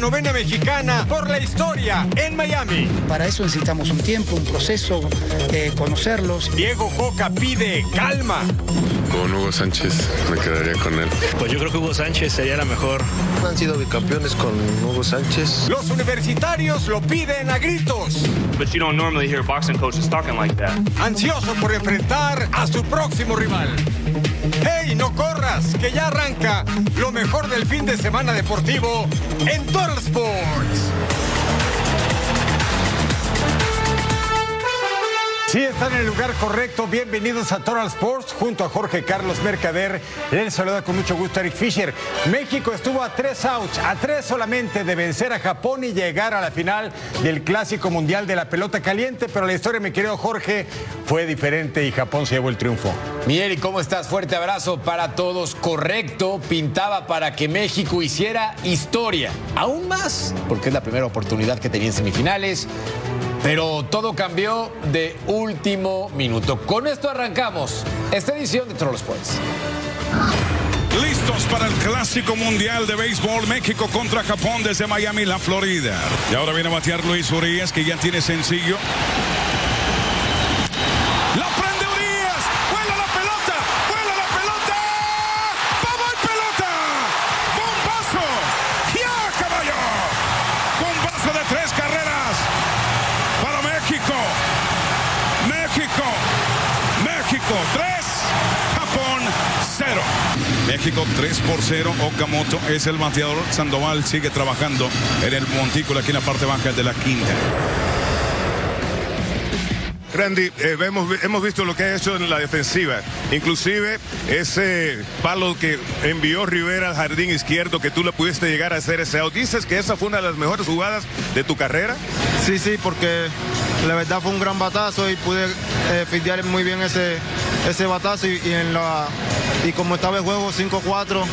Novena mexicana por la historia en Miami. Para eso necesitamos un tiempo, un proceso, eh, conocerlos. Diego Coca pide calma. Con Hugo Sánchez me quedaría con él. Pues yo creo que Hugo Sánchez sería la mejor. Han sido bicampeones con Hugo Sánchez. Los universitarios lo piden a gritos. But you don't normally hear boxing coaches talking like that. Ansioso por enfrentar a su próximo rival. ¡Hey, no corras! Que ya arranca lo mejor del fin de semana deportivo en Total Sports. Sí, están en el lugar correcto. Bienvenidos a Total Sports junto a Jorge Carlos Mercader. Les saluda con mucho gusto Eric Fisher. México estuvo a tres outs, a tres solamente de vencer a Japón y llegar a la final del Clásico Mundial de la Pelota Caliente, pero la historia, mi querido Jorge, fue diferente y Japón se llevó el triunfo. Mi Eric, ¿cómo estás? Fuerte abrazo para todos. Correcto, pintaba para que México hiciera historia. Aún más, porque es la primera oportunidad que tenía en semifinales. Pero todo cambió de último minuto. Con esto arrancamos esta edición de Troll Sports. Listos para el clásico mundial de béisbol México contra Japón desde Miami, la Florida. Y ahora viene a batear Luis Urias, que ya tiene sencillo. México 3 por 0. Okamoto es el bateador. Sandoval sigue trabajando en el montículo aquí en la parte baja de la quinta. Randy, eh, hemos, hemos visto lo que ha hecho en la defensiva. Inclusive ese palo que envió Rivera al jardín izquierdo, que tú le pudiste llegar a hacer ese out. ¿Dices que esa fue una de las mejores jugadas de tu carrera? Sí, sí, porque la verdad fue un gran batazo y pude eh, muy bien ese, ese batazo y, y en la, y como estaba el juego 5-4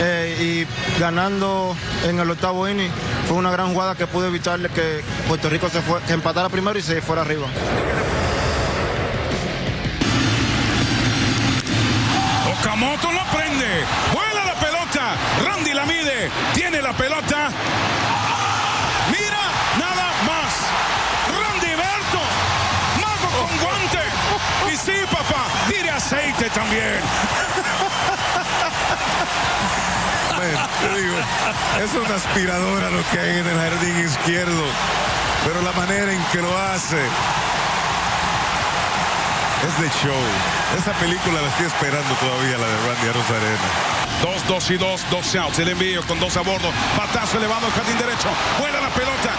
eh, y ganando en el octavo inning, fue una gran jugada que pude evitarle que Puerto Rico se empatara primero y se fuera arriba. Okamoto la prende. Vuela la pelota. Randy la mide. Tiene la pelota. Mira, nada Es una aspiradora lo que hay en el jardín izquierdo, pero la manera en que lo hace es de show. Esa película la estoy esperando todavía, la de Randy Rosarena. Dos, dos y dos, dos outs. El envío con dos a bordo. Elevado al jardín derecho. Vuela la pelota.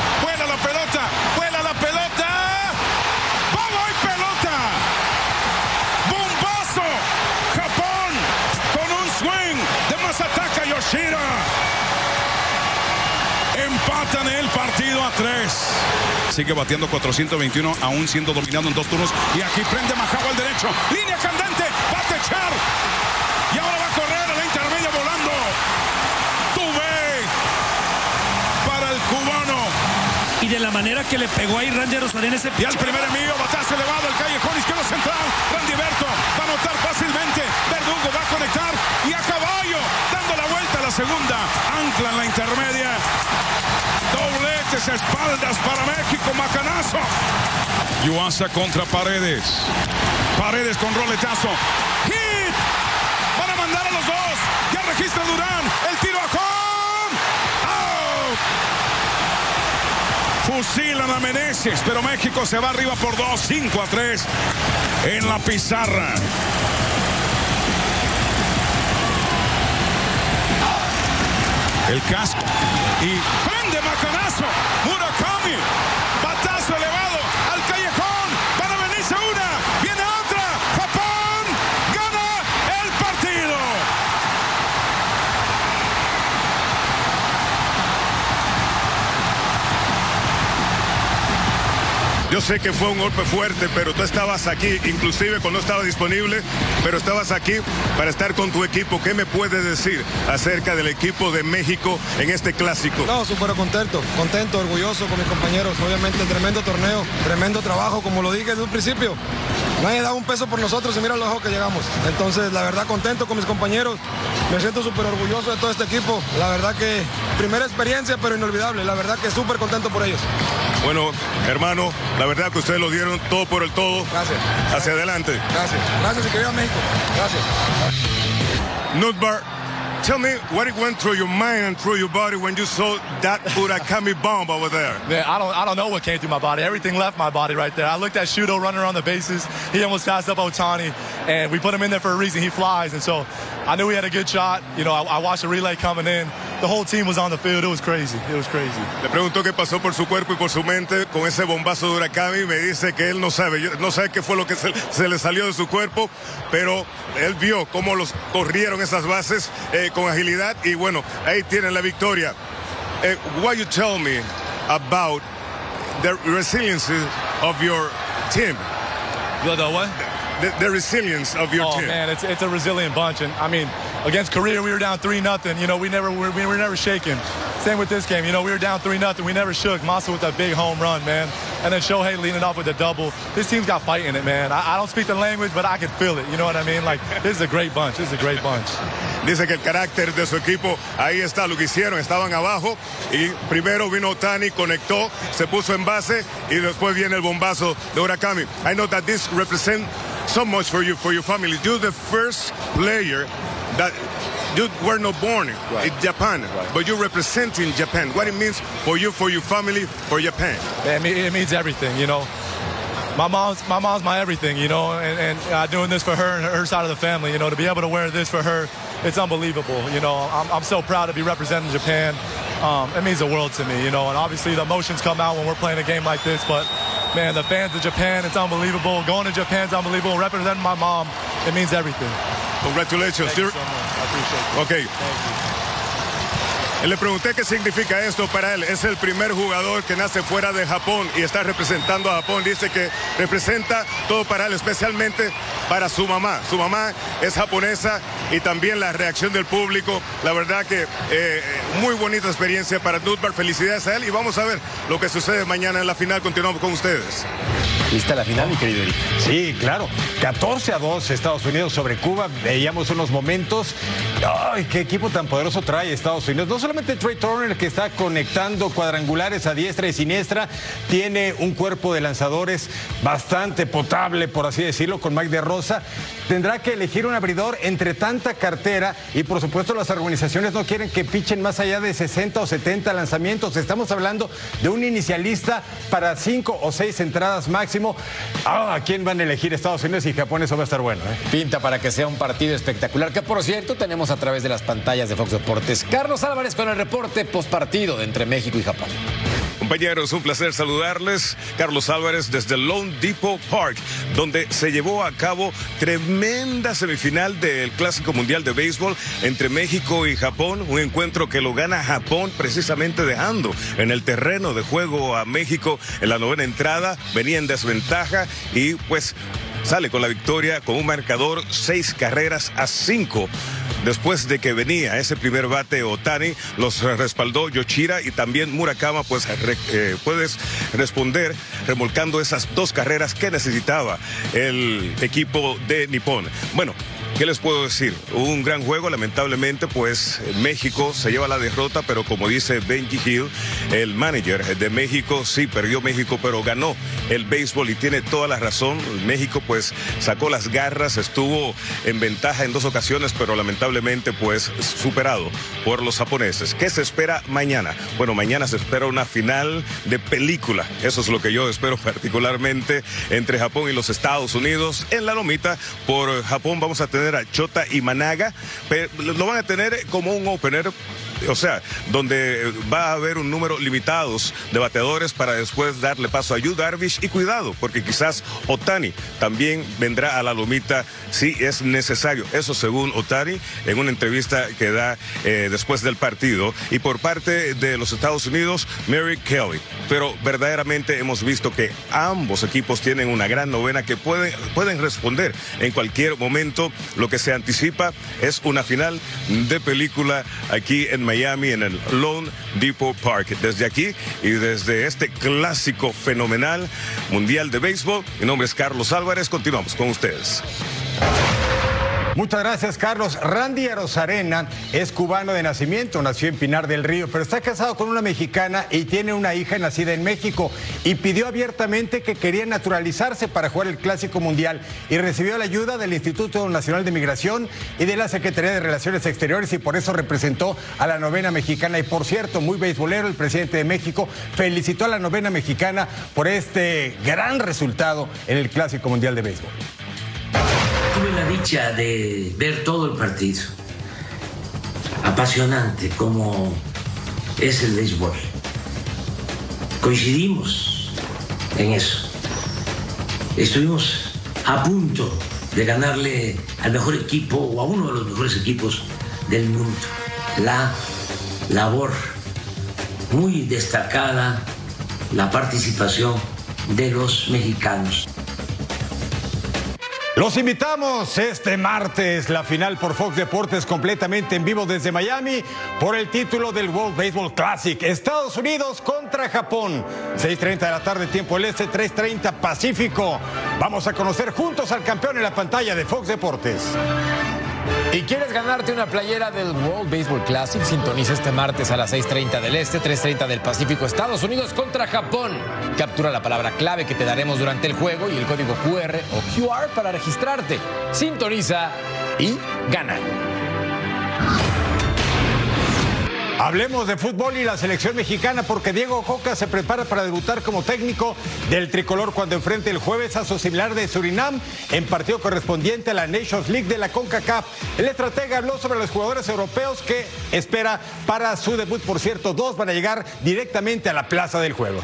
Empatan el partido a tres. Sigue bateando 421, aún siendo dominado en dos turnos. Y aquí prende Majabo al derecho. Línea candente. Va a techar. Y ahora va a correr a la intermedia volando. Tuve para el cubano. Y de la manera que le pegó ahí Randy Rosarena ese Y al primer envío, batazo elevado al callejón izquierdo central. Randy Berto va a anotar fácilmente. Verdugo va a conectar. Y a caballo, dando la vuelta a la segunda. Ancla en la intermedia. Dobletes, espaldas para México. Macanazo. Yuasa contra Paredes. Paredes con roletazo. Hit. Van a mandar a los dos. Ya registra Durán. El tiro a home. Out. Fusilan a Meneses, pero México se va arriba por 2, 5 a 3 en la pizarra. el casco y prende macanazo Murakami. Yo sé que fue un golpe fuerte, pero tú estabas aquí, inclusive cuando estaba disponible, pero estabas aquí para estar con tu equipo. ¿Qué me puedes decir acerca del equipo de México en este clásico? No, súper contento, contento, orgulloso con mis compañeros. Obviamente, tremendo torneo, tremendo trabajo, como lo dije desde un principio. Nadie da un peso por nosotros y mira lo lejos que llegamos. Entonces, la verdad, contento con mis compañeros. Me siento súper orgulloso de todo este equipo. La verdad que primera experiencia, pero inolvidable. La verdad que súper contento por ellos. Bueno, hermano, la verdad que ustedes lo dieron todo por el todo. Gracias. Hacia adelante. Gracias. Gracias y que viva México. Gracias. Nutbar, tell me what it went through your mind and through your body when you saw that Murakami bomb over there. Man, I don't, I don't know what came through my body. Everything left my body right there. I looked at Shudo running around the bases. He almost passed up Otani, and we put him in there for a reason. He flies, and so I knew we had a good shot. You know, I, I watched the relay coming in. The whole team was on the field. It was crazy. It was crazy. Le preguntó qué pasó por su cuerpo y por su mente con ese bombazo de Murakami y me dice que él no sabe, yo no sabe qué fue lo que se, se le salió de su cuerpo, pero él vio cómo los corrieron esas bases eh, con agilidad y bueno, ahí tienen la victoria. Eh, what you tell me about the resilience of your team? The, the what? The, the resilience of your oh, team. man, it's, it's a resilient bunch. And I mean, against Korea, we were down 3 nothing. You know, we never we, we were never shaken. Same with this game. You know, we were down 3 nothing. We never shook. Massa with that big home run, man. And then Shohei leading off with a double. This team's got fight in it, man. I, I don't speak the language, but I can feel it. You know what I mean? Like, this is a great bunch. This is a great bunch. Dice que el carácter de su equipo, ahí está lo que hicieron, estaban abajo y primero vino Tani, conectó, se puso en base y después viene el bombazo de Urakami. I know that this represents so much for you, for your family. You're the first player that you were not born Right. in Japan, Right. but you're representing Japan. What it means for you, for your family, for Japan. It, it means everything, you know. My mom's my mom's my everything, you know, and, and uh, doing this for her and her side of the family, you know, to be able to wear this for her, it's unbelievable. You know, I'm, I'm so proud to be representing Japan. Um, it means the world to me, you know, and obviously the emotions come out when we're playing a game like this, but man, the fans of Japan, it's unbelievable. Going to Japan's unbelievable. Representing my mom, it means everything. Congratulations. Thank you so much. I appreciate it. Ok. Le pregunté qué significa esto para él. Es el primer jugador que nace fuera de Japón y está representando a Japón. Dice que representa todo para él, especialmente para su mamá. Su mamá es japonesa y también la reacción del público. La verdad que eh, muy bonita experiencia para Nutbar. Felicidades a él y vamos a ver lo que sucede mañana en la final. Continuamos con ustedes. ¿Lista la final, mi querido Eric? Sí, claro. 14 a 2 Estados Unidos sobre Cuba. Veíamos unos momentos. ¡Ay, qué equipo tan poderoso trae Estados Unidos! No solamente Trey Turner, que está conectando cuadrangulares a diestra y siniestra, tiene un cuerpo de lanzadores bastante potable, por así decirlo, con Mike de Rosa. Tendrá que elegir un abridor entre tanta cartera y, por supuesto, las organizaciones no quieren que pichen más allá de 60 o 70 lanzamientos. Estamos hablando de un inicialista para 5 o 6 entradas máximo. Ah, ¿A quién van a elegir Estados Unidos y Japón? Eso va a estar bueno. ¿eh? Pinta para que sea un partido espectacular, que por cierto tenemos a través de las pantallas de Fox Deportes. Carlos Álvarez el reporte postpartido de entre México y Japón. Compañeros, un placer saludarles. Carlos Álvarez desde Lone Depot Park, donde se llevó a cabo tremenda semifinal del Clásico Mundial de Béisbol entre México y Japón. Un encuentro que lo gana Japón precisamente dejando en el terreno de juego a México en la novena entrada. Venía en desventaja y pues sale con la victoria con un marcador seis carreras a cinco. Después de que venía ese primer bate Otani, los respaldó Yoshira y también Murakama, pues eh, puedes responder remolcando esas dos carreras que necesitaba el equipo de Nippon. Bueno. ¿Qué les puedo decir? Un gran juego, lamentablemente, pues México se lleva la derrota, pero como dice Benji Hill, el manager de México, sí, perdió México, pero ganó el béisbol y tiene toda la razón. México pues sacó las garras, estuvo en ventaja en dos ocasiones, pero lamentablemente pues superado por los japoneses. ¿Qué se espera mañana? Bueno, mañana se espera una final de película. Eso es lo que yo espero particularmente entre Japón y los Estados Unidos. En la lomita, por Japón vamos a tener a Chota y Managa, pero lo van a tener como un opener o sea, donde va a haber un número limitados de bateadores para después darle paso a Yu Darvish y cuidado, porque quizás Otani también vendrá a la lomita si es necesario. Eso según Otani en una entrevista que da eh, después del partido. Y por parte de los Estados Unidos, Mary Kelly. Pero verdaderamente hemos visto que ambos equipos tienen una gran novena que pueden, pueden responder en cualquier momento. Lo que se anticipa es una final de película aquí en Miami, en el Lone Depot Park. Desde aquí y desde este clásico fenomenal mundial de béisbol, mi nombre es Carlos Álvarez. Continuamos con ustedes. Muchas gracias, Carlos. Randy Arozarena es cubano de nacimiento, nació en Pinar del Río, pero está casado con una mexicana y tiene una hija nacida en México y pidió abiertamente que quería naturalizarse para jugar el Clásico Mundial y recibió la ayuda del Instituto Nacional de Migración y de la Secretaría de Relaciones Exteriores y por eso representó a la novena mexicana. Y por cierto, muy beisbolero, el presidente de México felicitó a la novena mexicana por este gran resultado en el Clásico Mundial de Béisbol tuve la dicha de ver todo el partido. Apasionante como es el béisbol. Coincidimos en eso. Estuvimos a punto de ganarle al mejor equipo o a uno de los mejores equipos del mundo. La labor muy destacada, la participación de los mexicanos. Los invitamos este martes, la final por Fox Deportes completamente en vivo desde Miami por el título del World Baseball Classic. Estados Unidos contra Japón. 6.30 de la tarde, tiempo el este, 3.30 Pacífico. Vamos a conocer juntos al campeón en la pantalla de Fox Deportes. ¿Y quieres ganarte una playera del World Baseball Classic? Sintoniza este martes a las 6.30 del Este, 3.30 del Pacífico, Estados Unidos contra Japón. Captura la palabra clave que te daremos durante el juego y el código QR o QR para registrarte. Sintoniza y gana. Hablemos de fútbol y la selección mexicana porque Diego Coca se prepara para debutar como técnico del tricolor cuando enfrente el jueves a su similar de Surinam en partido correspondiente a la Nations League de la CONCACAF. El estratega habló sobre los jugadores europeos que espera para su debut. Por cierto, dos van a llegar directamente a la plaza del juego.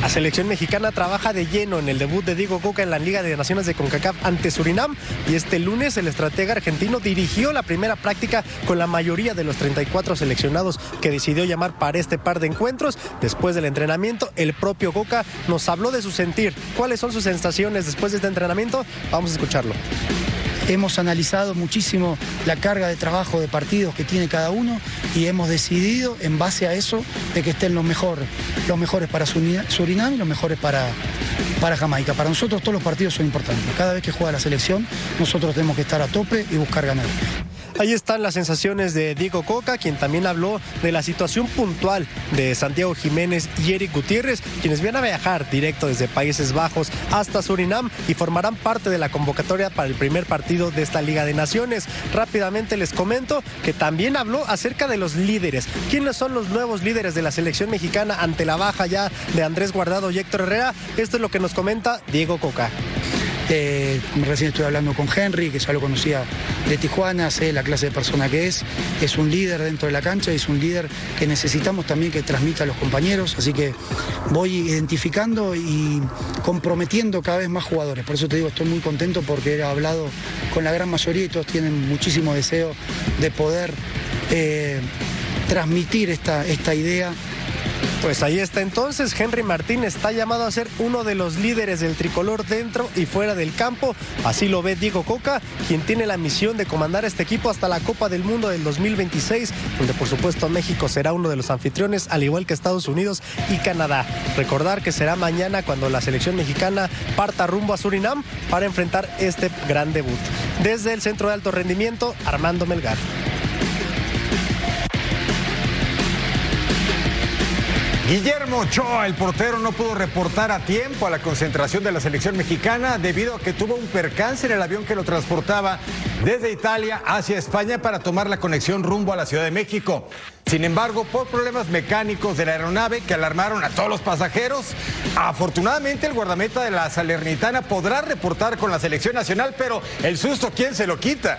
La selección mexicana trabaja de lleno en el debut de Diego Coca en la Liga de Naciones de CONCACAF ante Surinam y este lunes el estratega argentino dirigió la primera práctica con la mayoría de los 34 seleccionados que decidió llamar para este par de encuentros. Después del entrenamiento, el propio Coca nos habló de su sentir. ¿Cuáles son sus sensaciones después de este entrenamiento? Vamos a escucharlo. Hemos analizado muchísimo la carga de trabajo de partidos que tiene cada uno y hemos decidido en base a eso de que estén los, mejor, los mejores para Surinam y los mejores para, para Jamaica. Para nosotros todos los partidos son importantes. Cada vez que juega la selección nosotros tenemos que estar a tope y buscar ganar. Ahí están las sensaciones de Diego Coca, quien también habló de la situación puntual de Santiago Jiménez y Eric Gutiérrez, quienes van a viajar directo desde Países Bajos hasta Surinam y formarán parte de la convocatoria para el primer partido de esta Liga de Naciones. Rápidamente les comento que también habló acerca de los líderes. ¿Quiénes son los nuevos líderes de la selección mexicana ante la baja ya de Andrés Guardado y Héctor Herrera? Esto es lo que nos comenta Diego Coca. Eh, recién estoy hablando con Henry, que ya lo conocía de Tijuana, sé la clase de persona que es. Es un líder dentro de la cancha, es un líder que necesitamos también que transmita a los compañeros. Así que voy identificando y comprometiendo cada vez más jugadores. Por eso te digo, estoy muy contento porque he hablado con la gran mayoría y todos tienen muchísimo deseo de poder eh, transmitir esta, esta idea pues ahí está entonces, Henry Martín está llamado a ser uno de los líderes del tricolor dentro y fuera del campo. Así lo ve Diego Coca, quien tiene la misión de comandar este equipo hasta la Copa del Mundo del 2026, donde por supuesto México será uno de los anfitriones, al igual que Estados Unidos y Canadá. Recordar que será mañana cuando la selección mexicana parta rumbo a Surinam para enfrentar este gran debut. Desde el Centro de Alto Rendimiento, Armando Melgar. Guillermo Ochoa, el portero, no pudo reportar a tiempo a la concentración de la selección mexicana debido a que tuvo un percance en el avión que lo transportaba desde Italia hacia España para tomar la conexión rumbo a la Ciudad de México. Sin embargo, por problemas mecánicos de la aeronave que alarmaron a todos los pasajeros, afortunadamente el guardameta de la Salernitana podrá reportar con la selección nacional, pero el susto, ¿quién se lo quita?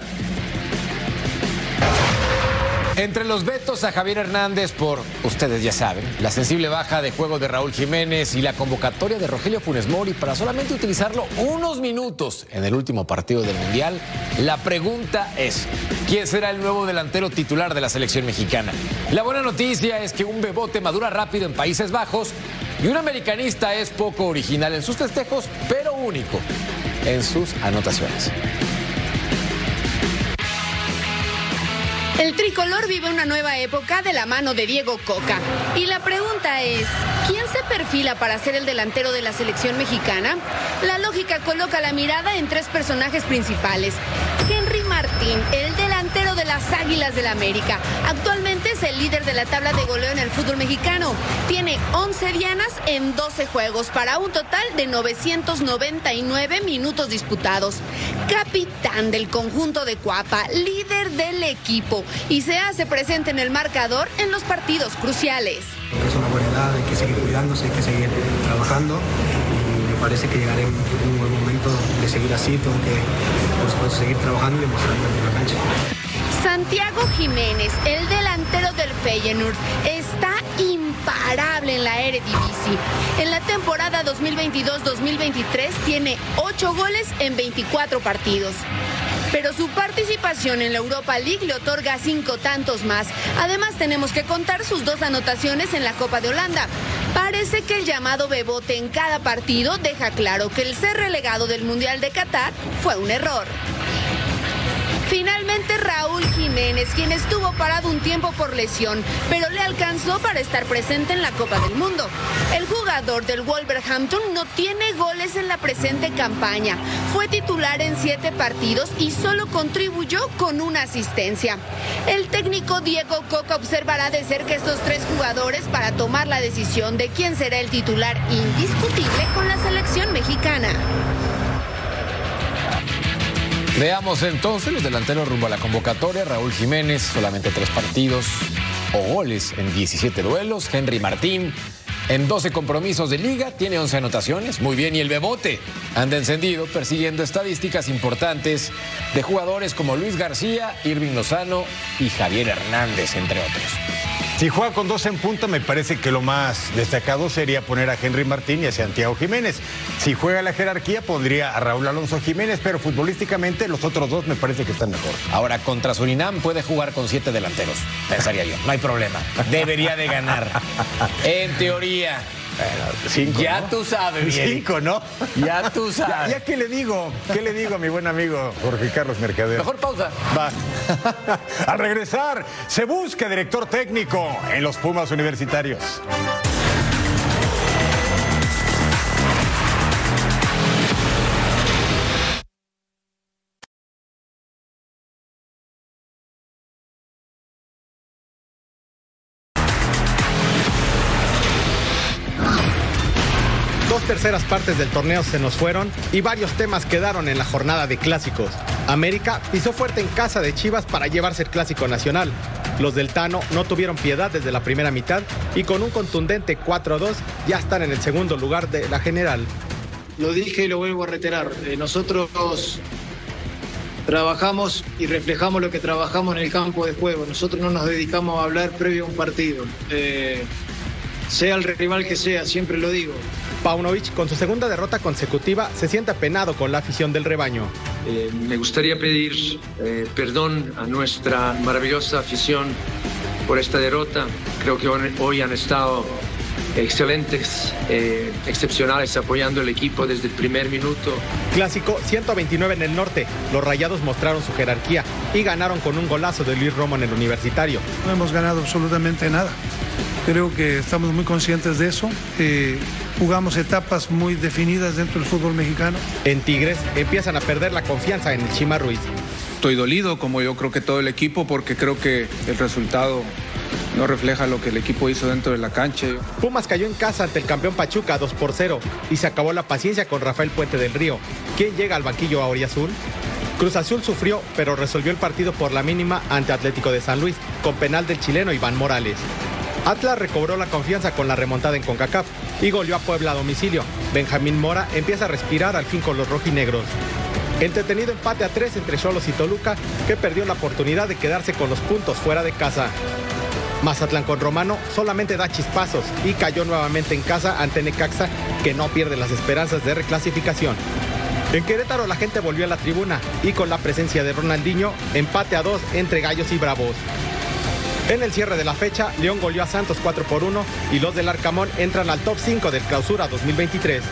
Entre los vetos a Javier Hernández por, ustedes ya saben, la sensible baja de juego de Raúl Jiménez y la convocatoria de Rogelio Funes Mori para solamente utilizarlo unos minutos en el último partido del Mundial, la pregunta es, ¿quién será el nuevo delantero titular de la selección mexicana? La buena noticia es que un bebote madura rápido en Países Bajos y un americanista es poco original en sus festejos, pero único en sus anotaciones. El tricolor vive una nueva época de la mano de Diego Coca. Y la pregunta es, ¿quién se perfila para ser el delantero de la selección mexicana? La lógica coloca la mirada en tres personajes principales. Henry Martín, el delantero de las Águilas del la América. Actualmente es el líder de la tabla de goleo en el fútbol mexicano. Tiene 11 dianas en 12 juegos para un total de 999 minutos disputados. Capitán del conjunto de Cuapa, líder del equipo y se hace presente en el marcador en los partidos cruciales. Es una buena edad, hay que seguir cuidándose, hay que seguir trabajando y me parece que llegaré en un buen momento de seguir así, tengo que por supuesto, seguir trabajando y demostrando en la cancha. Santiago Jiménez, el delantero del Feyenoord, está imparable en la Eredivisie. En la temporada 2022-2023 tiene 8 goles en 24 partidos pero su participación en la Europa League le otorga cinco tantos más. Además, tenemos que contar sus dos anotaciones en la Copa de Holanda. Parece que el llamado bebote en cada partido deja claro que el ser relegado del Mundial de Qatar fue un error. Finalmente Raúl Jiménez, quien estuvo parado un tiempo por lesión, pero le alcanzó para estar presente en la Copa del Mundo. El jugador del Wolverhampton no tiene goles en la presente campaña. Fue titular en siete partidos y solo contribuyó con una asistencia. El técnico Diego Coca observará de cerca estos tres jugadores para tomar la decisión de quién será el titular indiscutible con la selección mexicana. Veamos entonces los delanteros rumbo a la convocatoria. Raúl Jiménez, solamente tres partidos o goles en 17 duelos. Henry Martín, en 12 compromisos de liga, tiene 11 anotaciones. Muy bien, y el Bebote anda encendido persiguiendo estadísticas importantes de jugadores como Luis García, Irving Lozano y Javier Hernández, entre otros. Si juega con dos en punta, me parece que lo más destacado sería poner a Henry Martín y a Santiago Jiménez. Si juega la jerarquía, pondría a Raúl Alonso Jiménez, pero futbolísticamente los otros dos me parece que están mejor. Ahora, contra Surinam puede jugar con siete delanteros, pensaría yo. No hay problema. Debería de ganar. En teoría. Cinco, ya ¿no? tú sabes, Cinco, ¿no? Ya tú sabes. Ya, ya qué le digo, ¿qué le digo a mi buen amigo Jorge Carlos Mercader? Mejor pausa. Va. Al regresar, se busca director técnico en los Pumas Universitarios. Terceras partes del torneo se nos fueron y varios temas quedaron en la jornada de clásicos. América pisó fuerte en casa de Chivas para llevarse el clásico nacional. Los del Tano no tuvieron piedad desde la primera mitad y con un contundente 4-2 ya están en el segundo lugar de la general. Lo dije y lo vuelvo a reiterar. Eh, nosotros trabajamos y reflejamos lo que trabajamos en el campo de juego. Nosotros no nos dedicamos a hablar previo a un partido. Eh, sea el rival que sea, siempre lo digo. Paunovic, con su segunda derrota consecutiva, se siente apenado con la afición del rebaño. Eh, me gustaría pedir eh, perdón a nuestra maravillosa afición por esta derrota. Creo que hoy, han estado excelentes, eh, excepcionales, apoyando el equipo desde el primer minuto. Clásico 129 en el norte. Los rayados mostraron su jerarquía y ganaron con un golazo de Luis Romo en el universitario. No hemos ganado absolutamente nada. Creo que estamos muy conscientes de eso. Eh, jugamos etapas muy definidas dentro del fútbol mexicano. En Tigres empiezan a perder la confianza en el Chima Ruiz. Estoy dolido, como yo creo que todo el equipo, porque creo que el resultado no refleja lo que el equipo hizo dentro de la cancha. Pumas cayó en casa ante el campeón Pachuca 2 por 0 y se acabó la paciencia con Rafael Puente del Río. ¿Quién llega al banquillo a Azul? Cruz Azul sufrió, pero resolvió el partido por la mínima ante Atlético de San Luis, con penal del chileno Iván Morales. Atlas recobró la confianza con la remontada en CONCACAF y goleó a Puebla a domicilio. Benjamín Mora empieza a respirar al fin con los rojinegros. Entretenido empate a tres entre Cholos y Toluca, que perdió la oportunidad de quedarse con los puntos fuera de casa. Mazatlán con Romano solamente da chispazos y cayó nuevamente en casa ante Necaxa, que no pierde las esperanzas de reclasificación. En Querétaro la gente volvió a la tribuna y con la presencia de Ronaldinho, empate a dos entre Gallos y Bravos. En el cierre de la fecha, León goleó a Santos 4 por 1 y los del Arcamón entran al top 5 del clausura 2023.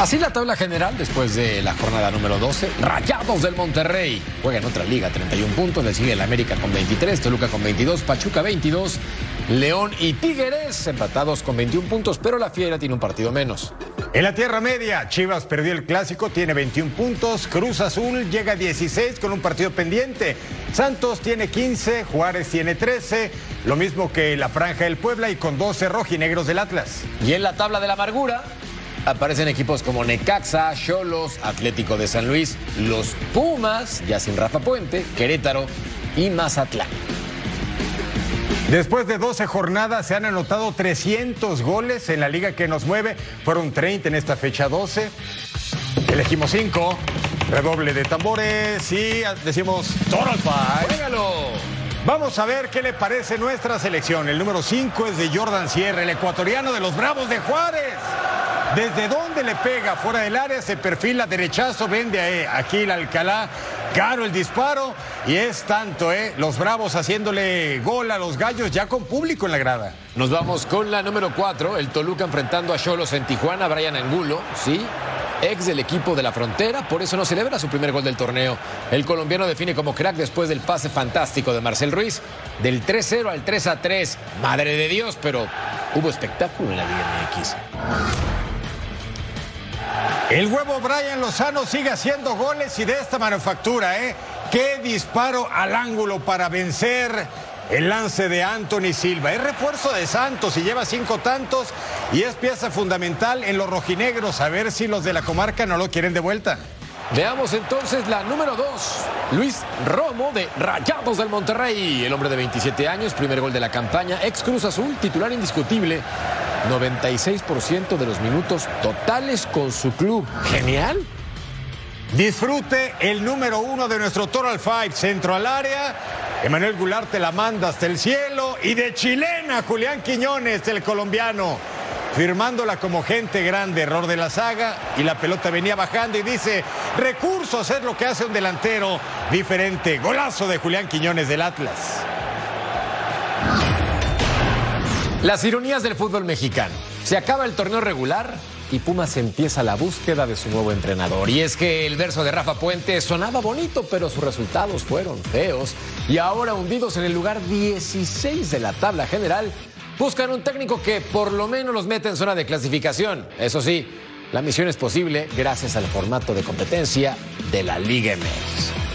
Así la tabla general después de la jornada número 12. Rayados del Monterrey juega en otra liga, 31 puntos. Le sigue el América con 23, Toluca con 22, Pachuca 22, León y Tigres empatados con 21 puntos, pero la Fiera tiene un partido menos. En la Tierra Media, Chivas perdió el clásico, tiene 21 puntos. Cruz Azul llega a 16 con un partido pendiente. Santos tiene 15, Juárez tiene 13, lo mismo que la Franja del Puebla y con 12 rojinegros del Atlas. Y en la tabla de la amargura, aparecen equipos como Necaxa, Cholos, Atlético de San Luis, los Pumas, ya sin Rafa Puente, Querétaro y Mazatlán. Después de 12 jornadas se han anotado 300 goles en la liga que nos mueve. Fueron 30 en esta fecha 12. Elegimos 5. Redoble de tambores y decimos Total Five. Vamos a ver qué le parece nuestra selección. El número 5 es de Jordan Sierra, el ecuatoriano de los Bravos de Juárez. Desde dónde le pega fuera del área, se perfila derechazo, vende a aquí el Alcalá. Caro el disparo y es tanto, ¿eh? Los Bravos haciéndole gol a los gallos ya con público en la grada. Nos vamos con la número 4, el Toluca enfrentando a Cholos en Tijuana, Brian Angulo, ¿sí? Ex del equipo de la frontera, por eso no celebra su primer gol del torneo. El colombiano define como crack después del pase fantástico de Marcel Ruiz, del 3-0 al 3-3. Madre de Dios, pero hubo espectáculo en la Liga MX. El huevo Brian Lozano sigue haciendo goles y de esta manufactura, ¿eh? Qué disparo al ángulo para vencer el lance de Anthony Silva. Es refuerzo de Santos y lleva cinco tantos y es pieza fundamental en los rojinegros. A ver si los de la comarca no lo quieren de vuelta. Veamos entonces la número 2. Luis Romo de Rayados del Monterrey. El hombre de 27 años, primer gol de la campaña, ex Cruz Azul, titular indiscutible. 96% de los minutos totales con su club. Genial. Disfrute el número uno de nuestro Total Five, centro al área. Emanuel Goulart te la manda hasta el cielo. Y de chilena, Julián Quiñones, el colombiano, firmándola como gente grande, error de la saga. Y la pelota venía bajando y dice: recursos es lo que hace un delantero diferente. Golazo de Julián Quiñones del Atlas. Las ironías del fútbol mexicano. Se acaba el torneo regular y Pumas empieza la búsqueda de su nuevo entrenador. Y es que el verso de Rafa Puente sonaba bonito, pero sus resultados fueron feos. Y ahora hundidos en el lugar 16 de la tabla general, buscan un técnico que por lo menos los mete en zona de clasificación. Eso sí, la misión es posible gracias al formato de competencia de la Liga MX.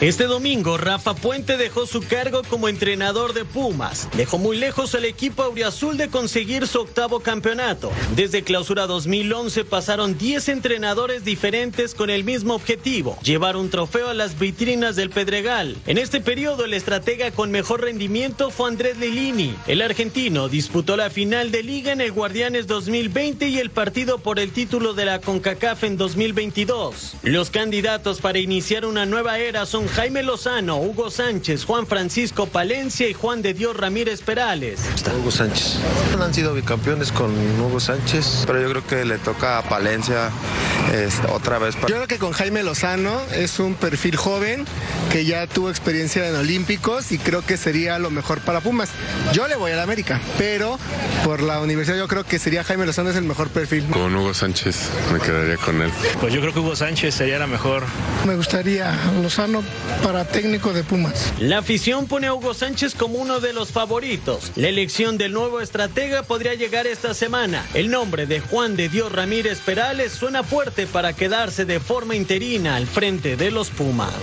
Este domingo, Rafa Puente dejó su cargo como entrenador de Pumas. Dejó muy lejos al equipo auriazul de conseguir su octavo campeonato. Desde clausura 2011 pasaron 10 entrenadores diferentes con el mismo objetivo, llevar un trofeo a las vitrinas del Pedregal. En este periodo, el estratega con mejor rendimiento fue Andrés Lilini. El argentino disputó la final de liga en el Guardianes 2020 y el partido por el título de la CONCACAF en 2022. Los candidatos para iniciar una nueva era son Jaime Lozano, Hugo Sánchez, Juan Francisco Palencia y Juan de Dios Ramírez Perales. Hugo Sánchez. Han sido bicampeones con Hugo Sánchez, pero yo creo que le toca a Palencia otra vez. Yo creo que con Jaime Lozano es un perfil joven que ya tuvo experiencia en Olímpicos y creo que sería lo mejor para Pumas. Yo le voy a la América, pero por la universidad yo creo que sería Jaime Lozano es el mejor perfil. Con Hugo Sánchez me quedaría con él. Pues yo creo que Hugo Sánchez sería la mejor. Me gustaría Lozano para técnico de Pumas. La afición pone a Hugo Sánchez como uno de los favoritos. La elección del nuevo estratega podría llegar esta semana. El nombre de Juan de Dios Ramírez Perales suena fuerte para quedarse de forma interina al frente de los Pumas.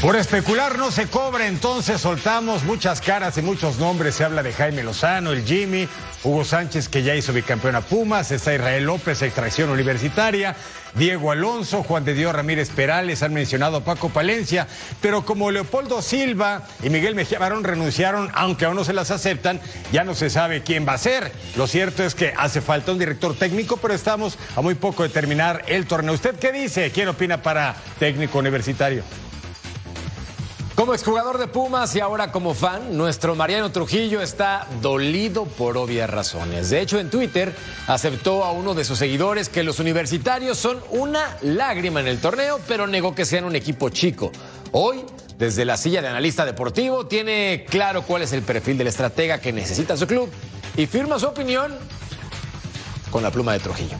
Por especular no se cobra, entonces soltamos muchas caras y muchos nombres. Se habla de Jaime Lozano, el Jimmy, Hugo Sánchez, que ya hizo bicampeón a Pumas, está Israel López, extracción universitaria, Diego Alonso, Juan de Dios Ramírez Perales, han mencionado a Paco Palencia, pero como Leopoldo Silva y Miguel Mejía Barón renunciaron, aunque aún no se las aceptan, ya no se sabe quién va a ser. Lo cierto es que hace falta un director técnico, pero estamos a muy poco de terminar el torneo. ¿Usted qué dice? ¿Quién opina para técnico universitario? Como exjugador de Pumas y ahora como fan, nuestro Mariano Trujillo está dolido por obvias razones. De hecho, en Twitter aceptó a uno de sus seguidores que los universitarios son una lágrima en el torneo, pero negó que sean un equipo chico. Hoy, desde la silla de analista deportivo, tiene claro cuál es el perfil del estratega que necesita su club y firma su opinión con la pluma de Trujillo.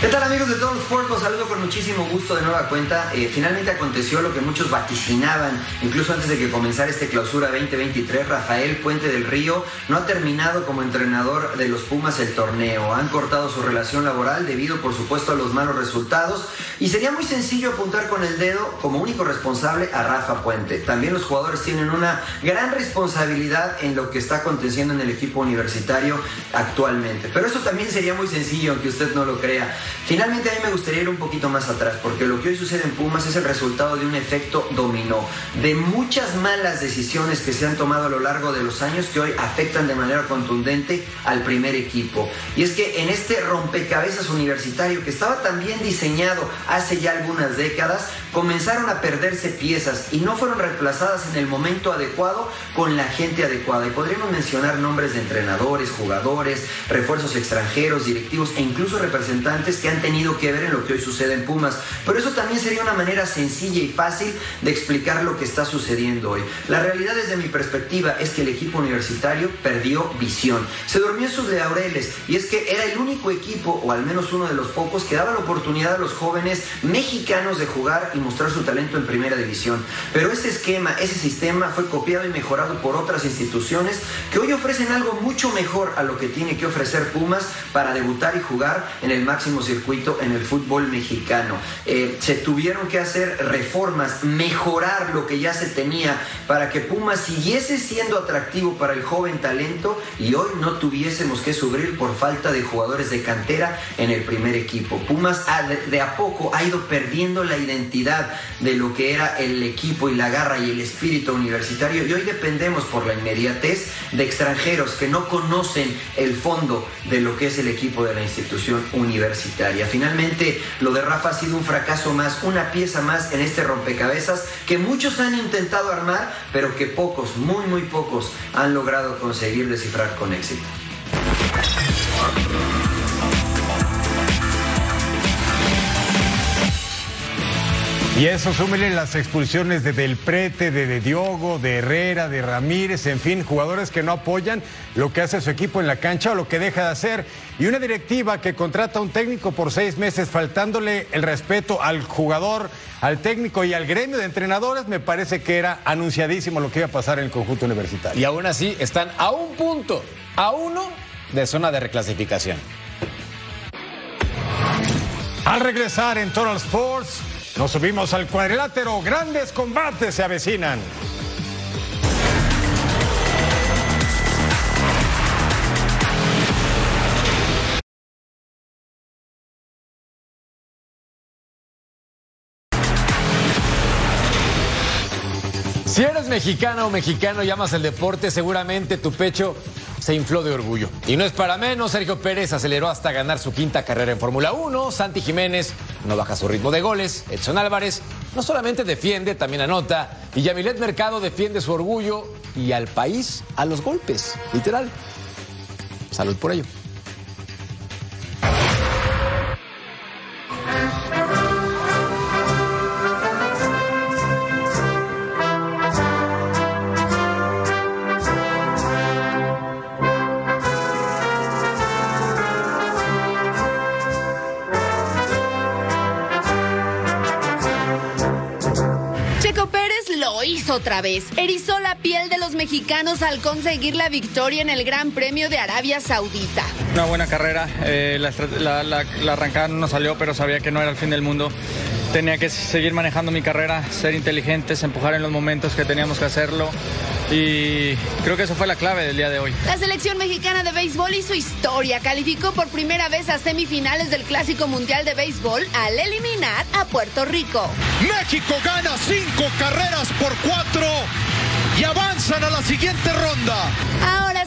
¿Qué tal amigos de todos los? Los saludo con muchísimo gusto de nueva cuenta. Eh, finalmente aconteció lo que muchos vaticinaban, incluso antes de que comenzara este clausura 2023. Rafael Puente del Río no ha terminado como entrenador de los Pumas el torneo. Han cortado su relación laboral debido, por supuesto, a los malos resultados. Y sería muy sencillo apuntar con el dedo como único responsable a Rafa Puente. También los jugadores tienen una gran responsabilidad en lo que está aconteciendo en el equipo universitario actualmente. Pero eso también sería muy sencillo, aunque usted no lo crea. Finalmente a mí me gustaría ir un poquito más atrás, porque lo que hoy sucede en Pumas es el resultado de un efecto dominó, de muchas malas decisiones que se han tomado a lo largo de los años que hoy afectan de manera contundente al primer equipo. Y es que en este rompecabezas universitario que estaba tan bien diseñado hace ya algunas décadas, comenzaron a perderse piezas y no fueron reemplazadas en el momento adecuado con la gente adecuada. Y podríamos mencionar nombres de entrenadores, jugadores, refuerzos extranjeros, directivos e incluso representantes que han tenido que ver en lo que hoy sucede en Pumas. Pero eso también sería una manera sencilla y fácil de explicar lo que está sucediendo hoy. La realidad desde mi perspectiva es que el equipo universitario perdió visión. Se durmió en sus laureles y es que era el único equipo, o al menos uno de los pocos, que daba la oportunidad a los jóvenes mexicanos de jugar y mostrar su talento en primera división. Pero ese esquema, ese sistema fue copiado y mejorado por otras instituciones que hoy ofrecen algo mucho mejor a lo que tiene que ofrecer Pumas para debutar y jugar en el máximo circuito en el fútbol mexicano. Eh, se tuvieron que hacer reformas, mejorar lo que ya se tenía para que Pumas siguiese siendo atractivo para el joven talento y hoy no tuviésemos que sufrir por falta de jugadores de cantera en el primer equipo. Pumas de a poco ha ido perdiendo la identidad de lo que era el equipo y la garra y el espíritu universitario y hoy dependemos por la inmediatez de extranjeros que no conocen el fondo de lo que es el equipo de la institución universitaria. Finalmente, lo de Rafa ha sido un fracaso más, una pieza más en este rompecabezas que muchos han intentado armar, pero que pocos, muy, muy pocos, han logrado conseguir descifrar con éxito. Y eso súmele las expulsiones de Del Prete, de, de Diogo, de Herrera, de Ramírez, en fin, jugadores que no apoyan lo que hace su equipo en la cancha o lo que deja de hacer. Y una directiva que contrata a un técnico por seis meses faltándole el respeto al jugador, al técnico y al gremio de entrenadores, me parece que era anunciadísimo lo que iba a pasar en el conjunto universitario. Y aún así están a un punto, a uno de zona de reclasificación. Al regresar en Total Sports, nos subimos al cuadrilátero. Grandes combates se avecinan. Mexicana o mexicano y amas el deporte, seguramente tu pecho se infló de orgullo. Y no es para menos, Sergio Pérez aceleró hasta ganar su quinta carrera en Fórmula 1, Santi Jiménez no baja su ritmo de goles, Edson Álvarez no solamente defiende, también anota, y Yamilet Mercado defiende su orgullo y al país a los golpes, literal. Salud por ello. Otra vez. Erizó la piel de los mexicanos al conseguir la victoria en el Gran Premio de Arabia Saudita. Una buena carrera, eh, la, la arrancada no nos salió, pero sabía que no era el fin del mundo tenía que seguir manejando mi carrera, ser inteligentes, empujar en los momentos que teníamos que hacerlo. Y creo que eso fue la clave del día de hoy. La selección mexicana de béisbol hizo historia. Calificó por primera vez a semifinales del Clásico Mundial de Béisbol al eliminar a Puerto Rico. México gana cinco carreras por cuatro y avanzan a la siguiente ronda.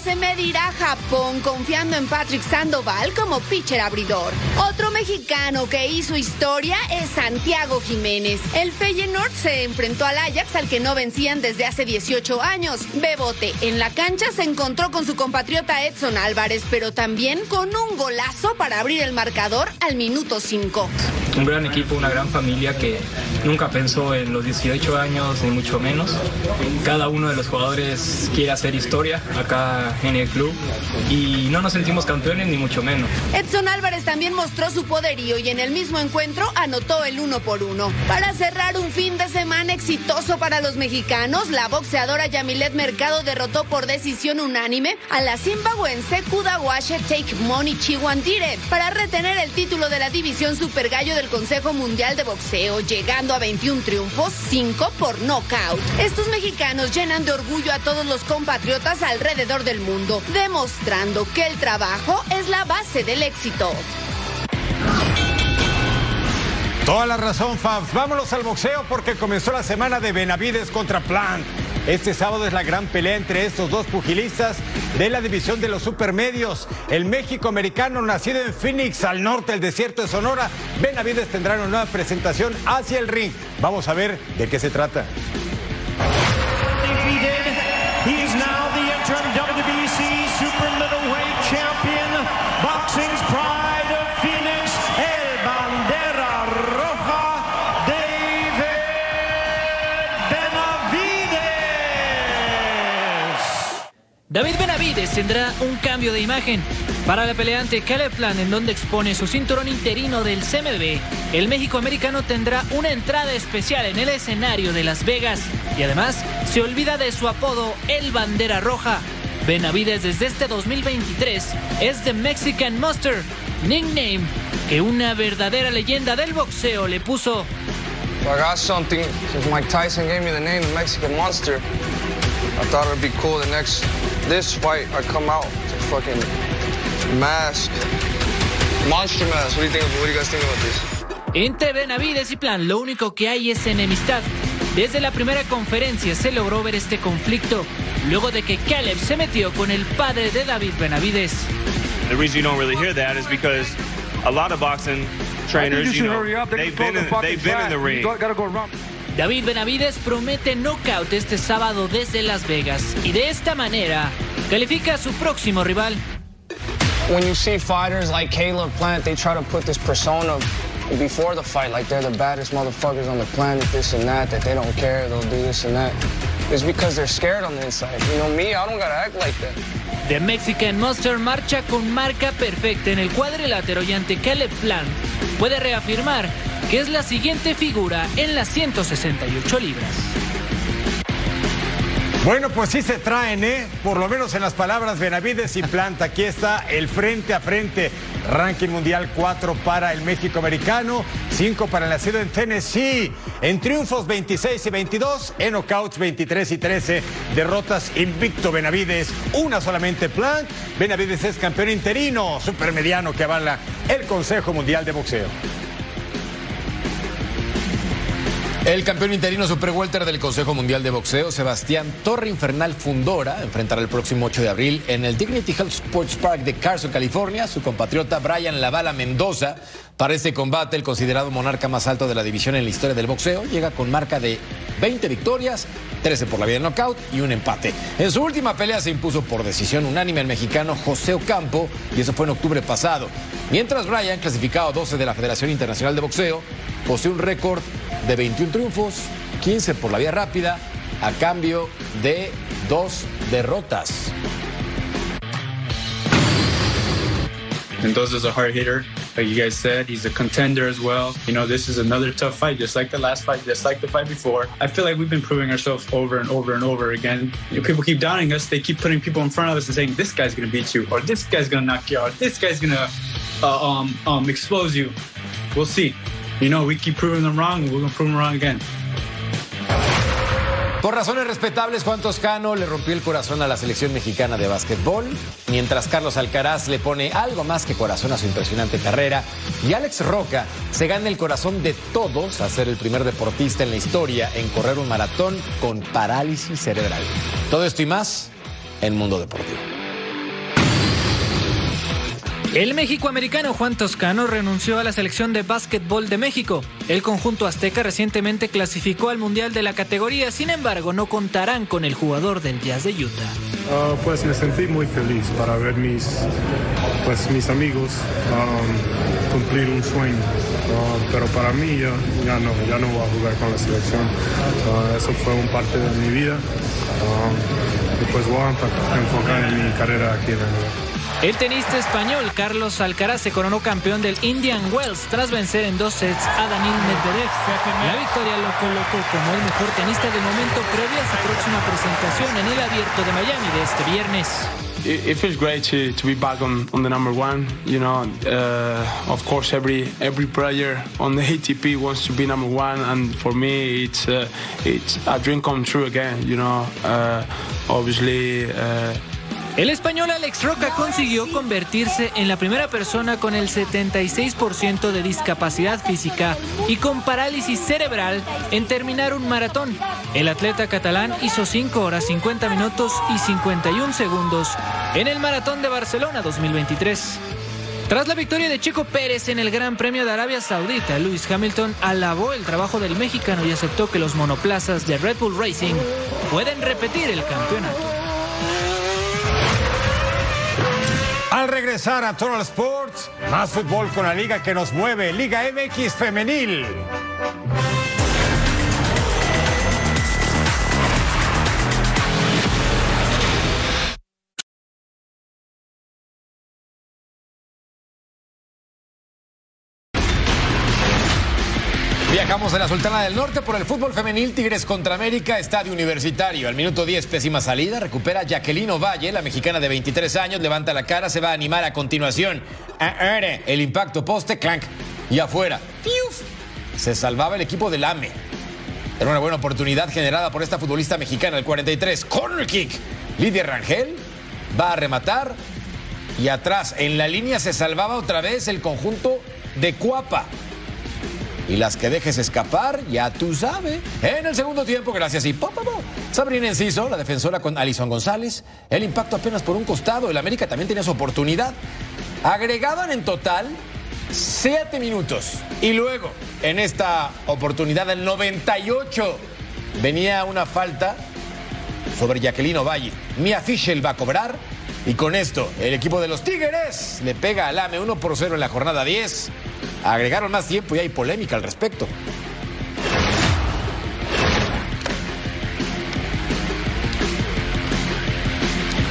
Se medirá Japón confiando en Patrick Sandoval como pitcher abridor. Otro mexicano que hizo historia es Santiago Jiménez. El Feyenoord se enfrentó al Ajax al que no vencían desde hace 18 años. Bebote en la cancha se encontró con su compatriota Edson Álvarez, pero también con un golazo para abrir el marcador al minuto 5. Un gran equipo, una gran familia que nunca pensó en los 18 años, ni mucho menos. Cada uno de los jugadores quiere hacer historia acá en el club y no nos sentimos campeones ni mucho menos. Edson Álvarez también mostró su poderío y en el mismo encuentro anotó el uno por uno. Para cerrar un fin de semana exitoso para los mexicanos, la boxeadora Yamilet Mercado derrotó por decisión unánime a la zimbabuense Kudawashe Take Money Chihuantire para retener el título de la división Super Gallo del Consejo Mundial de Boxeo, llegando a 21 triunfos, 5 por knockout. Estos mexicanos llenan de orgullo a todos los compatriotas alrededor del mundo, demostrando que el trabajo es la base del éxito. Toda la razón, Fabs. Vámonos al boxeo porque comenzó la semana de Benavides contra Plant. Este sábado es la gran pelea entre estos dos pugilistas de la división de los supermedios. El México americano nacido en Phoenix, al norte del desierto de Sonora, Benavides tendrá una nueva presentación hacia el ring. Vamos a ver de qué se trata. David Benavides tendrá un cambio de imagen. Para la peleante Caleb Plan, en donde expone su cinturón interino del CMB, el México americano tendrá una entrada especial en el escenario de Las Vegas y además se olvida de su apodo El Bandera Roja. Benavides desde este 2023 es The Mexican Monster, nickname que una verdadera leyenda del boxeo le puso. I got something Mike Tyson gave me the name the Mexican Monster. I thought it'd be cool the next this fight I come out to fucking mask, monster mask. What do you think? What do you guys think about this? Entre Benavides y Plan, lo único que hay es enemistad. Desde la primera conferencia se logró ver este conflicto, luego de que Caleb se metió con el padre de David Benavides. The reason you don't really hear that is because a lot of boxing trainers, you know, they've been, in, they've been in the ring. David Benavides promete knockout este sábado desde Las Vegas y de esta manera califica a su próximo rival. When you see fighters like Caleb Plant, they try to put this persona before the fight, like they're the baddest motherfuckers on the planet, this and that, that they don't care, they'll do this and that. It's because they're scared on the inside. You know me, I don't gotta act like that. The Mexican Monster marcha con marca perfecta en el cuadrilátero y ante Caleb Plant puede reafirmar es la siguiente figura en las 168 libras. Bueno, pues sí se traen, ¿eh? Por lo menos en las palabras Benavides y Planta. Aquí está el frente a frente. Ranking mundial 4 para el México americano, 5 para el nacido en Tennessee. En triunfos 26 y 22, en knockouts 23 y 13. Derrotas invicto Benavides, una solamente Plant. Benavides es campeón interino, supermediano que avala el Consejo Mundial de Boxeo. El campeón interino super welter del Consejo Mundial de Boxeo, Sebastián Torre Infernal Fundora, enfrentará el próximo 8 de abril en el Dignity Health Sports Park de Carson, California, su compatriota Brian Lavala Mendoza. Para este combate, el considerado monarca más alto de la división en la historia del boxeo llega con marca de 20 victorias, 13 por la vía de knockout y un empate. En su última pelea se impuso por decisión unánime el mexicano José Ocampo y eso fue en octubre pasado. Mientras Brian, clasificado 12 de la Federación Internacional de Boxeo, posee un récord de 21 triunfos, 15 por la vía rápida, a cambio de dos derrotas. Mendoza's a hard hitter. Like you guys said, he's a contender as well. You know, this is another tough fight, just like the last fight, just like the fight before. I feel like we've been proving ourselves over and over and over again. You know, people keep doubting us. They keep putting people in front of us and saying, this guy's going to beat you, or this guy's going to knock you out, this guy's going to uh, um, um, expose you. We'll see. You know, we keep proving them wrong, we're to prove them wrong again. Por razones respetables, Juan Toscano le rompió el corazón a la selección mexicana de básquetbol, mientras Carlos Alcaraz le pone algo más que corazón a su impresionante carrera y Alex Roca se gana el corazón de todos a ser el primer deportista en la historia en correr un maratón con parálisis cerebral. Todo esto y más en Mundo Deportivo. El México-americano Juan Toscano renunció a la selección de básquetbol de México. El conjunto azteca recientemente clasificó al Mundial de la categoría, sin embargo no contarán con el jugador del Jazz de Utah. Uh, pues me sentí muy feliz para ver mis, pues, mis amigos um, cumplir un sueño. Uh, pero para mí ya, ya, no, ya no voy a jugar con la selección. Eso fue un parte de mi vida. Y pues voy a enfocar en mi carrera aquí en el el tenista español Carlos Alcaraz se coronó campeón del Indian Wells tras vencer en dos sets a Daniel Medvedev. La victoria lo colocó como el mejor tenista del momento previo a su próxima presentación en el Abierto de Miami de este viernes. It, feels great to, to be back on, on the number one. You know, uh, of course, every every player on the ATP wants to be number one, and for me, it's uh, it's a dream come true again. You know, uh, obviously. El español Alex Roca consiguió convertirse en la primera persona con el 76% de discapacidad física y con parálisis cerebral en terminar un maratón. El atleta catalán hizo 5 horas 50 minutos y 51 segundos en el maratón de Barcelona 2023. Tras la victoria de Checo Pérez en el Gran Premio de Arabia Saudita, Lewis Hamilton alabó el trabajo del mexicano y aceptó que los monoplazas de Red Bull Racing pueden repetir el campeonato. Al regresar a Total Sports, más fútbol con la liga que nos mueve, Liga MX Femenil. Viajamos de la Sultana del Norte por el fútbol femenil Tigres contra América, estadio universitario. Al minuto 10, pésima salida, recupera Jacqueline Valle, la mexicana de 23 años, levanta la cara, se va a animar a continuación. El impacto poste, clank, y afuera. Se salvaba el equipo del AME. Era una buena oportunidad generada por esta futbolista mexicana, el 43. Corner kick. Lidia Rangel va a rematar. Y atrás, en la línea, se salvaba otra vez el conjunto de Cuapa. Y las que dejes escapar, ya tú sabes. En el segundo tiempo, gracias y pop, Sabrina Enciso, la defensora con Alison González. El impacto apenas por un costado. El América también tenía su oportunidad. Agregaban en total siete minutos. Y luego, en esta oportunidad, el 98, venía una falta sobre Jacqueline Ovalle. Mia Fischel va a cobrar. Y con esto, el equipo de los Tigres le pega al AME 1 por 0 en la jornada 10. Agregaron más tiempo y hay polémica al respecto.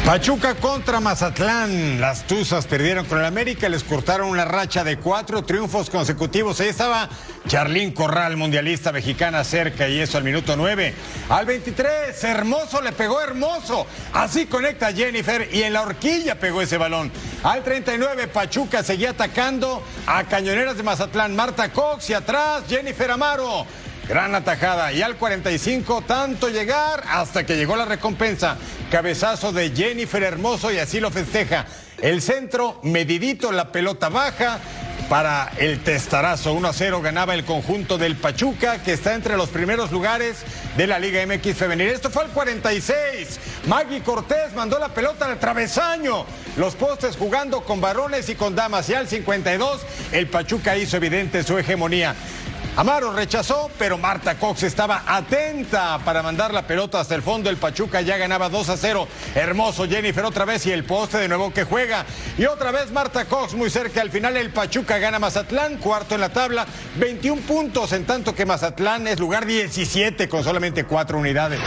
Pachuca contra Mazatlán. Las Tuzas perdieron con el América, les cortaron una racha de cuatro triunfos consecutivos. Ahí estaba Charlín Corral, mundialista mexicana, cerca y eso al minuto nueve. Al 23, Hermoso le pegó Hermoso. Así conecta Jennifer y en la horquilla pegó ese balón. Al 39, Pachuca seguía atacando a Cañoneras de Mazatlán. Marta Cox y atrás Jennifer Amaro. Gran atajada. Y al 45, tanto llegar hasta que llegó la recompensa. Cabezazo de Jennifer Hermoso y así lo festeja. El centro, medidito, la pelota baja. Para el testarazo 1 a 0 ganaba el conjunto del Pachuca, que está entre los primeros lugares de la Liga MX Femenil. Esto fue al 46. Maggie Cortés mandó la pelota al travesaño. Los postes jugando con varones y con damas. Y al 52, el Pachuca hizo evidente su hegemonía. Amaro rechazó, pero Marta Cox estaba atenta para mandar la pelota hasta el fondo. El Pachuca ya ganaba 2 a 0. Hermoso Jennifer otra vez y el poste de nuevo que juega. Y otra vez Marta Cox muy cerca. Al final el Pachuca gana Mazatlán, cuarto en la tabla, 21 puntos, en tanto que Mazatlán es lugar 17 con solamente 4 unidades.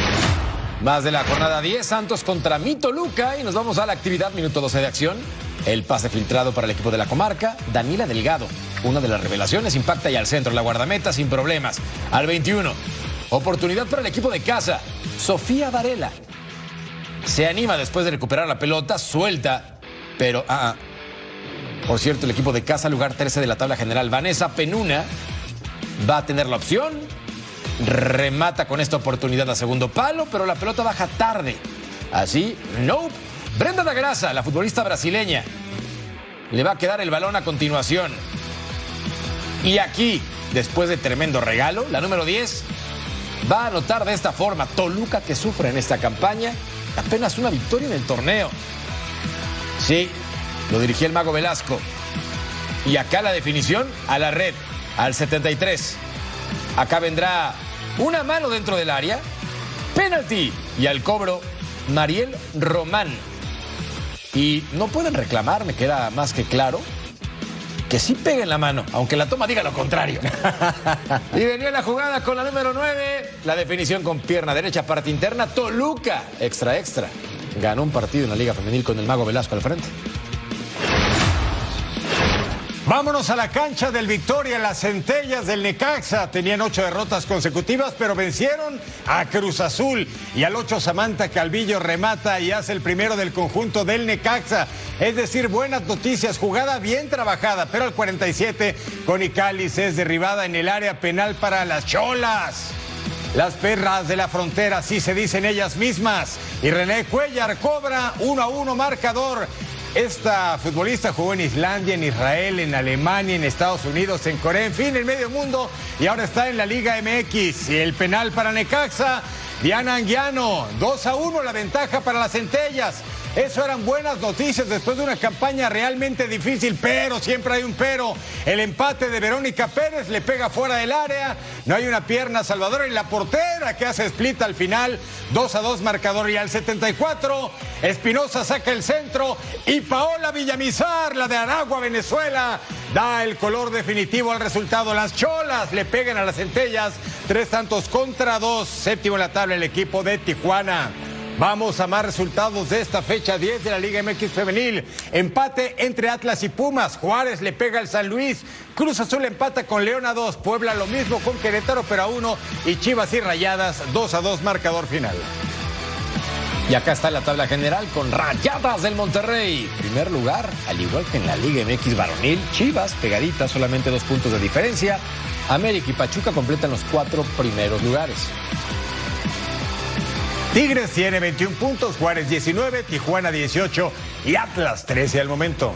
Más de la jornada 10, Santos contra Mito Luca y nos vamos a la actividad minuto 12 de acción. El pase filtrado para el equipo de la comarca, Daniela Delgado, una de las revelaciones, impacta y al centro, la guardameta sin problemas. Al 21, oportunidad para el equipo de casa, Sofía Varela. Se anima después de recuperar la pelota, suelta, pero ah, ah. Por cierto, el equipo de casa, lugar 13 de la tabla general, Vanessa Penuna, va a tener la opción. Remata con esta oportunidad a segundo palo, pero la pelota baja tarde. Así, no. Brenda da Grasa, la futbolista brasileña, le va a quedar el balón a continuación. Y aquí, después de tremendo regalo, la número 10 va a anotar de esta forma. Toluca que sufre en esta campaña apenas una victoria en el torneo. Sí, lo dirigía el mago Velasco. Y acá la definición a la red, al 73. Acá vendrá una mano dentro del área, penalti y al cobro Mariel Román. Y no pueden reclamar, me queda más que claro, que sí peguen la mano, aunque la toma diga lo contrario. y venía la jugada con la número 9, la definición con pierna derecha, parte interna, Toluca, extra, extra. Ganó un partido en la Liga Femenil con el Mago Velasco al frente. Vámonos a la cancha del Victoria, las centellas del Necaxa. Tenían ocho derrotas consecutivas, pero vencieron a Cruz Azul. Y al ocho Samantha Calvillo remata y hace el primero del conjunto del Necaxa. Es decir, buenas noticias, jugada bien trabajada, pero al 47 Connie es derribada en el área penal para las Cholas. Las perras de la frontera, así se dicen ellas mismas. Y René Cuellar cobra uno a uno marcador esta futbolista jugó en Islandia, en Israel, en Alemania, en Estados Unidos, en Corea, en fin, en medio mundo y ahora está en la Liga MX. Y el penal para Necaxa, Diana Anguiano, 2 a 1 la ventaja para las centellas. Eso eran buenas noticias después de una campaña realmente difícil, pero siempre hay un pero. El empate de Verónica Pérez le pega fuera del área. No hay una pierna salvadora y la portera que hace split al final. 2 a 2 marcador y al 74 Espinosa saca el centro y Paola Villamizar, la de Aragua, Venezuela, da el color definitivo al resultado. Las cholas le pegan a las centellas. Tres tantos contra dos. Séptimo en la tabla el equipo de Tijuana. Vamos a más resultados de esta fecha 10 de la Liga MX Femenil. Empate entre Atlas y Pumas. Juárez le pega al San Luis. Cruz Azul empata con León a 2. Puebla lo mismo con Querétaro, pero a 1. Y Chivas y Rayadas 2 a 2 marcador final. Y acá está la tabla general con Rayadas del Monterrey. Primer lugar, al igual que en la Liga MX varonil, Chivas pegadita, solamente dos puntos de diferencia. América y Pachuca completan los cuatro primeros lugares. Tigres tiene 21 puntos, Juárez 19, Tijuana 18 y Atlas 13 al momento.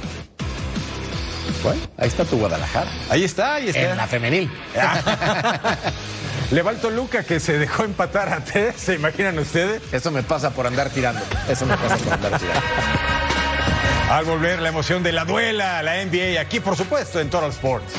Bueno, ahí está tu Guadalajara. Ahí está, ahí está. En la femenil. Le va Luca que se dejó empatar a tres, ¿se imaginan ustedes? Eso me pasa por andar tirando. Eso me pasa por andar tirando. Al volver la emoción de la duela, la NBA, aquí por supuesto en Total Sports.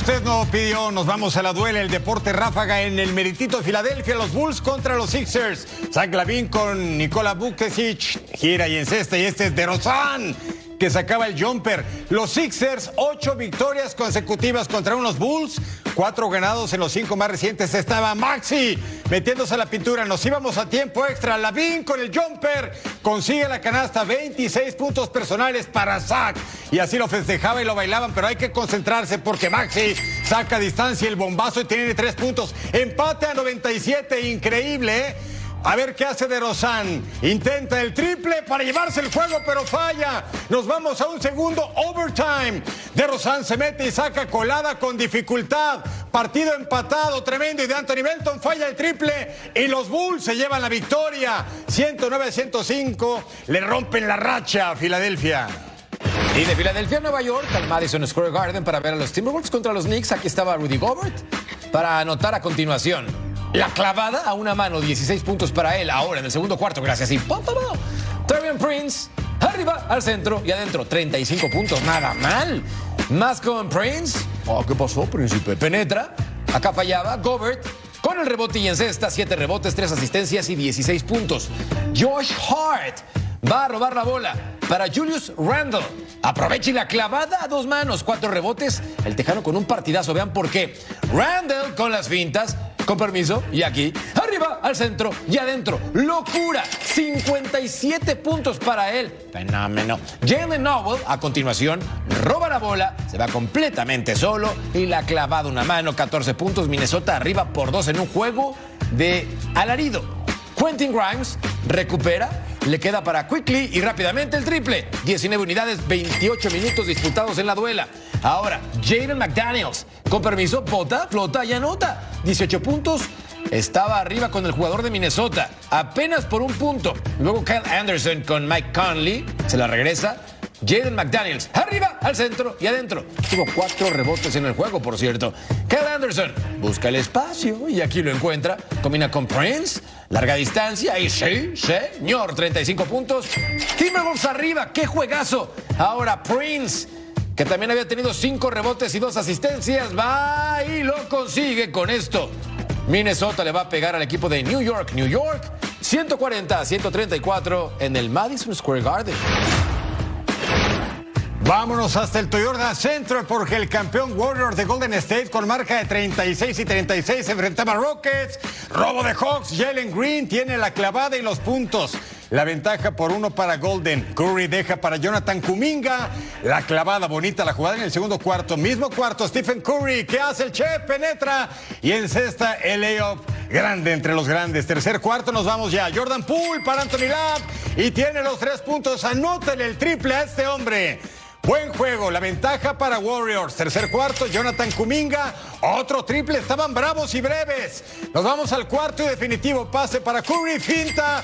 Usted no pidió, nos vamos a la duela, el deporte ráfaga en el meritito de Filadelfia, los Bulls contra los Sixers. Zach Lavin con Nikola Vucevic, gira y encesta, y este es de Rosan que sacaba el jumper. Los Sixers, ocho victorias consecutivas contra unos Bulls, cuatro ganados en los cinco más recientes. Estaba Maxi metiéndose a la pintura. Nos íbamos a tiempo extra. Lavín con el jumper consigue la canasta, 26 puntos personales para Zach. Y así lo festejaba y lo bailaban, pero hay que concentrarse porque Maxi saca distancia el bombazo y tiene tres puntos. Empate a 97, increíble, ¿eh? A ver qué hace de Rosan. Intenta el triple para llevarse el juego, pero falla. Nos vamos a un segundo overtime. De Rosan se mete y saca colada con dificultad. Partido empatado, tremendo. Y de Anthony Belton falla el triple. Y los Bulls se llevan la victoria. 109 105. Le rompen la racha a Filadelfia. Y de Filadelfia a Nueva York, al Madison Square Garden para ver a los Timberwolves contra los Knicks. Aquí estaba Rudy Gobert para anotar a continuación. La clavada a una mano, 16 puntos para él ahora en el segundo cuarto, gracias. Y Trevian Prince, arriba, al centro y adentro, 35 puntos, nada mal. Más con Prince. Oh, ¿qué pasó, príncipe? Penetra, acá fallaba, Gobert. Con el rebote y en cesta, 7 rebotes, 3 asistencias y 16 puntos. Josh Hart va a robar la bola. para Julius Randle. Aproveche la clavada a dos manos, cuatro rebotes. El Tejano con un partidazo. Vean por qué. Randle con las fintas. Con permiso, y aquí, arriba, al centro y adentro. ¡Locura! 57 puntos para él. Fenómeno. Jalen Noble, a continuación, roba la bola, se va completamente solo y la clavada una mano, 14 puntos. Minnesota arriba por dos en un juego de alarido. Quentin Grimes recupera, le queda para Quickly y rápidamente el triple. 19 unidades, 28 minutos disputados en la duela. Ahora, Jaden McDaniels, con permiso, bota, flota y anota. 18 puntos. Estaba arriba con el jugador de Minnesota, apenas por un punto. Luego Kyle Anderson con Mike Conley, se la regresa. Jaden McDaniels, arriba, al centro y adentro. Tuvo cuatro rebotes en el juego, por cierto. Kyle Anderson busca el espacio y aquí lo encuentra. Combina con Prince, larga distancia y sí, señor, 35 puntos. Timberwolves arriba, qué juegazo. Ahora Prince que también había tenido cinco rebotes y dos asistencias, va y lo consigue con esto. Minnesota le va a pegar al equipo de New York, New York, 140 a 134 en el Madison Square Garden. Vámonos hasta el Toyota Central porque el campeón Warriors de Golden State con marca de 36 y 36 se enfrentaba a Rockets. Robo de Hawks, Jalen Green tiene la clavada y los puntos. La ventaja por uno para Golden. Curry deja para Jonathan Kuminga. La clavada bonita, la jugada en el segundo cuarto. Mismo cuarto, Stephen Curry. ¿Qué hace el Che? Penetra y encesta el layup. Grande entre los grandes. Tercer cuarto, nos vamos ya. Jordan Poole para Anthony Lab. Y tiene los tres puntos. Anótale el triple a este hombre. Buen juego, la ventaja para Warriors. Tercer cuarto, Jonathan Kuminga. Otro triple, estaban bravos y breves. Nos vamos al cuarto y definitivo pase para Curry, finta.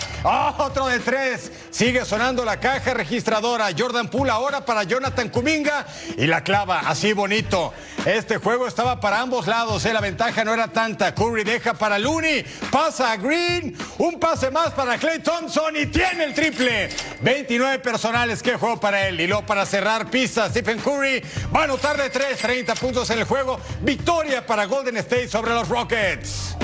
otro de tres. Sigue sonando la caja registradora. Jordan Poole ahora para Jonathan Kuminga y la clava así bonito. Este juego estaba para ambos lados, ¿eh? la ventaja no era tanta. Curry deja para Looney, pasa a Green, un pase más para Clay Thompson y tiene el triple. 29 personales, qué juego para él. Y luego para cerrar pista, Stephen Curry va a anotar de 3, 30 puntos en el juego. Victoria para Golden State sobre los Rockets.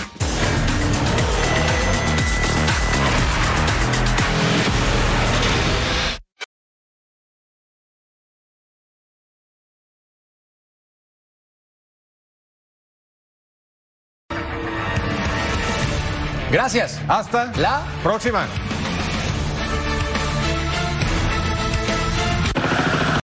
Gracias. Hasta la próxima.